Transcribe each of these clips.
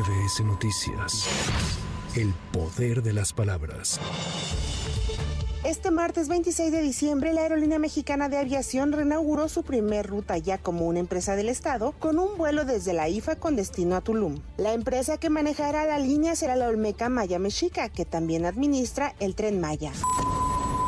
MBS Noticias. El poder de las palabras. Este martes 26 de diciembre, la Aerolínea Mexicana de Aviación reinauguró su primer ruta ya como una empresa del Estado con un vuelo desde la IFA con destino a Tulum. La empresa que manejará la línea será la Olmeca Maya Mexica, que también administra el tren Maya.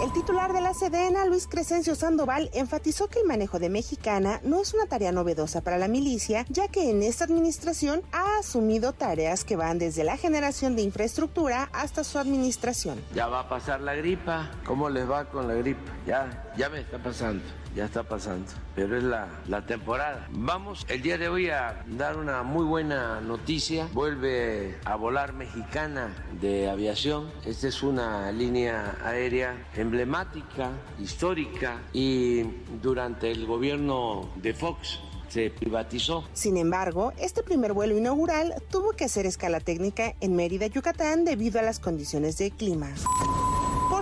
El titular de la Sedena, Luis Crescencio Sandoval, enfatizó que el manejo de Mexicana no es una tarea novedosa para la milicia, ya que en esta administración ha asumido tareas que van desde la generación de infraestructura hasta su administración. Ya va a pasar la gripa. ¿Cómo les va con la gripa? Ya, ya me está pasando ya está pasando, pero es la, la, temporada. Vamos el día de hoy a dar una muy buena noticia. Vuelve a volar mexicana de aviación. Esta es una línea aérea emblemática, histórica y durante el gobierno de Fox se privatizó. Sin embargo, este primer vuelo inaugural tuvo que hacer escala técnica en Mérida, Yucatán, debido a las condiciones de clima.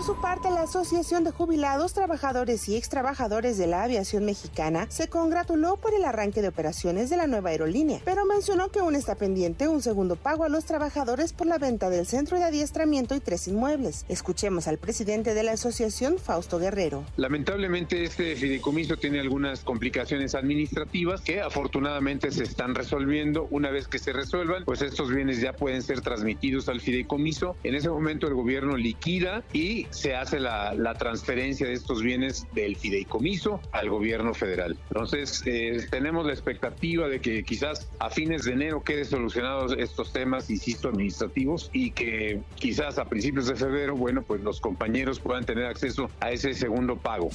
Por su parte, la Asociación de Jubilados, Trabajadores y Extrabajadores de la Aviación Mexicana se congratuló por el arranque de operaciones de la nueva aerolínea, pero mencionó que aún está pendiente un segundo pago a los trabajadores por la venta del centro de adiestramiento y tres inmuebles. Escuchemos al presidente de la asociación, Fausto Guerrero. Lamentablemente, este fideicomiso tiene algunas complicaciones administrativas que afortunadamente se están resolviendo. Una vez que se resuelvan, pues estos bienes ya pueden ser transmitidos al fideicomiso. En ese momento el gobierno liquida y se hace la, transferencia de estos bienes del fideicomiso al gobierno federal. Entonces, eh, tenemos la expectativa de que quizás a fines de enero quede solucionados estos temas, insisto, administrativos y que quizás a principios de febrero, bueno, pues los compañeros puedan tener acceso a ese segundo pago.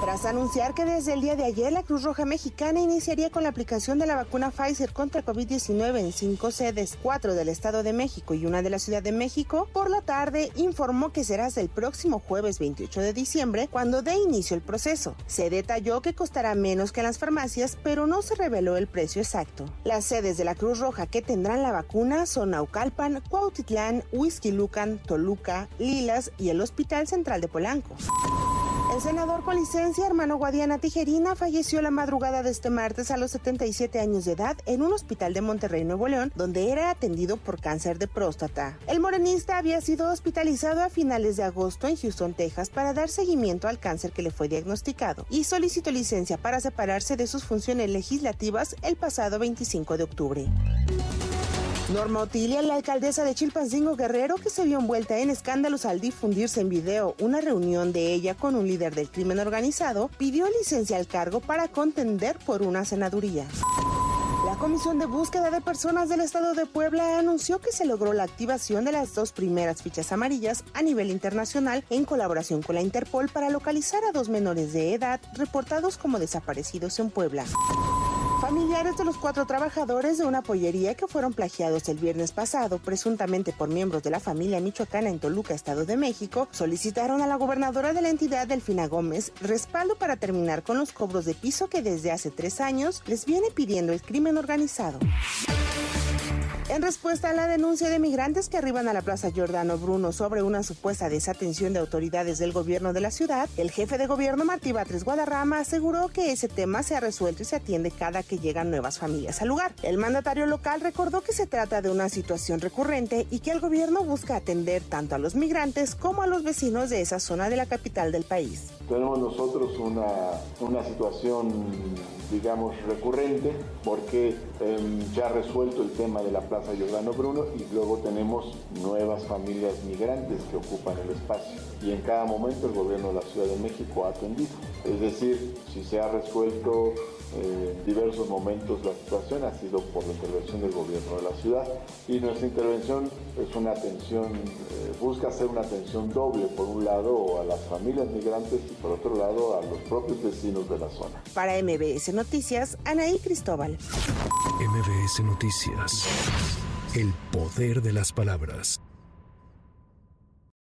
Tras anunciar que desde el día de ayer la Cruz Roja Mexicana iniciaría con la aplicación de la vacuna Pfizer contra COVID-19 en cinco sedes, cuatro del Estado de México y una de la Ciudad de México, por la tarde informó que será el próximo jueves 28 de diciembre cuando dé inicio el proceso. Se detalló que costará menos que en las farmacias, pero no se reveló el precio exacto. Las sedes de la Cruz Roja que tendrán la vacuna son Naucalpan, Cuautitlán, Huizquilucan, Toluca, Lilas y el Hospital Central de Polanco. El senador con licencia, hermano Guadiana Tijerina, falleció la madrugada de este martes a los 77 años de edad en un hospital de Monterrey, Nuevo León, donde era atendido por cáncer de próstata. El morenista había sido hospitalizado a finales de agosto en Houston, Texas, para dar seguimiento al cáncer que le fue diagnosticado y solicitó licencia para separarse de sus funciones legislativas el pasado 25 de octubre. Norma Otilia, la alcaldesa de Chilpancingo Guerrero, que se vio envuelta en escándalos al difundirse en video una reunión de ella con un líder del crimen organizado, pidió licencia al cargo para contender por una senaduría. La Comisión de Búsqueda de Personas del Estado de Puebla anunció que se logró la activación de las dos primeras fichas amarillas a nivel internacional en colaboración con la Interpol para localizar a dos menores de edad reportados como desaparecidos en Puebla. Familiares de los cuatro trabajadores de una pollería que fueron plagiados el viernes pasado, presuntamente por miembros de la familia michoacana en Toluca, Estado de México, solicitaron a la gobernadora de la entidad, Delfina Gómez, respaldo para terminar con los cobros de piso que desde hace tres años les viene pidiendo el crimen organizado. En respuesta a la denuncia de migrantes que arriban a la Plaza Giordano Bruno sobre una supuesta desatención de autoridades del gobierno de la ciudad, el jefe de gobierno Martí Batres Guadarrama aseguró que ese tema se ha resuelto y se atiende cada que llegan nuevas familias al lugar. El mandatario local recordó que se trata de una situación recurrente y que el gobierno busca atender tanto a los migrantes como a los vecinos de esa zona de la capital del país. Tenemos nosotros una, una situación digamos, recurrente porque em, ya ha resuelto el tema de la Plaza Giordano Bruno y luego tenemos nuevas familias migrantes que ocupan el espacio y en cada momento el gobierno de la Ciudad de México ha atendido. Es decir, si se ha resuelto en diversos momentos la situación ha sido por la intervención del gobierno de la ciudad y nuestra intervención es una atención, eh, busca hacer una atención doble, por un lado a las familias migrantes y por otro lado a los propios vecinos de la zona. Para MBS Noticias, Anaí Cristóbal. MBS Noticias, el poder de las palabras.